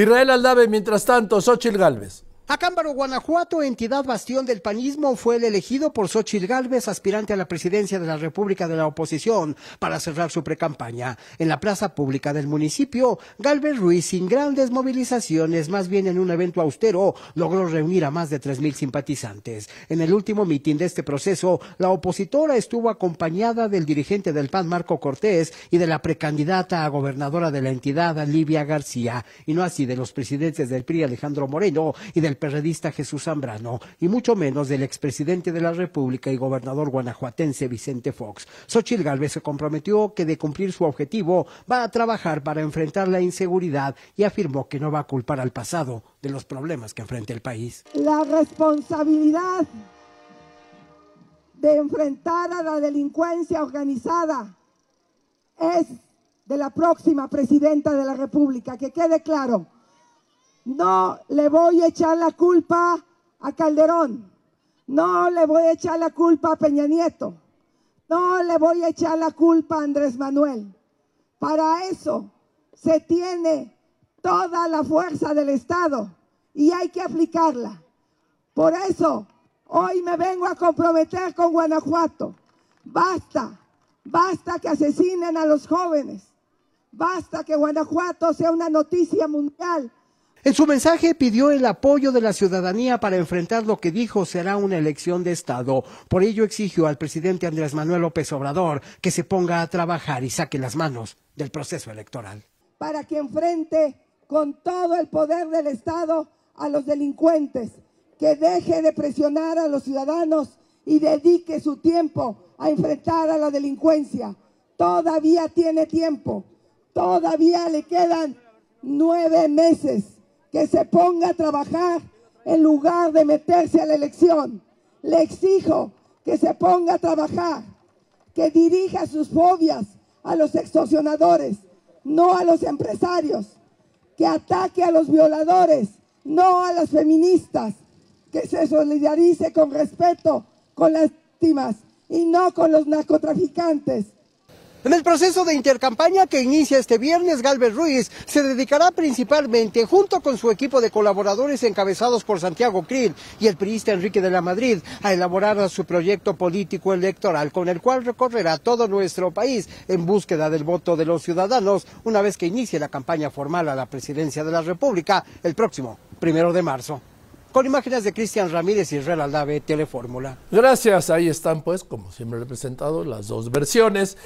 Israel Aldave, mientras tanto, Xochitl Galvez. Acámbaro, Guanajuato, entidad bastión del panismo, fue el elegido por Xochitl Gálvez, aspirante a la presidencia de la República de la Oposición, para cerrar su precampaña. En la plaza pública del municipio, Gálvez Ruiz, sin grandes movilizaciones, más bien en un evento austero, logró reunir a más de tres mil simpatizantes. En el último mitin de este proceso, la opositora estuvo acompañada del dirigente del PAN, Marco Cortés, y de la precandidata a gobernadora de la entidad, Livia García, y no así de los presidentes del PRI, Alejandro Moreno, y del perredista Jesús Zambrano, y mucho menos del expresidente de la República y gobernador guanajuatense Vicente Fox. Xochitl Gálvez se comprometió que de cumplir su objetivo va a trabajar para enfrentar la inseguridad y afirmó que no va a culpar al pasado de los problemas que enfrenta el país. La responsabilidad de enfrentar a la delincuencia organizada es de la próxima presidenta de la República, que quede claro no le voy a echar la culpa a Calderón. No le voy a echar la culpa a Peña Nieto. No le voy a echar la culpa a Andrés Manuel. Para eso se tiene toda la fuerza del Estado y hay que aplicarla. Por eso hoy me vengo a comprometer con Guanajuato. Basta, basta que asesinen a los jóvenes. Basta que Guanajuato sea una noticia mundial en su mensaje pidió el apoyo de la ciudadanía para enfrentar lo que dijo será una elección de Estado. Por ello exigió al presidente Andrés Manuel López Obrador que se ponga a trabajar y saque las manos del proceso electoral. Para que enfrente con todo el poder del Estado a los delincuentes, que deje de presionar a los ciudadanos y dedique su tiempo a enfrentar a la delincuencia. Todavía tiene tiempo, todavía le quedan nueve meses que se ponga a trabajar en lugar de meterse a la elección. Le exijo que se ponga a trabajar, que dirija sus fobias a los extorsionadores, no a los empresarios, que ataque a los violadores, no a las feministas, que se solidarice con respeto con las víctimas y no con los narcotraficantes en el proceso de intercampaña que inicia este viernes, Galvez Ruiz se dedicará principalmente, junto con su equipo de colaboradores encabezados por Santiago Krill y el priista Enrique de la Madrid, a elaborar su proyecto político electoral, con el cual recorrerá todo nuestro país en búsqueda del voto de los ciudadanos, una vez que inicie la campaña formal a la presidencia de la República el próximo primero de marzo. Con imágenes de Cristian Ramírez y Israel Aldave, Telefórmula. Gracias, ahí están pues, como siempre he presentado, las dos versiones.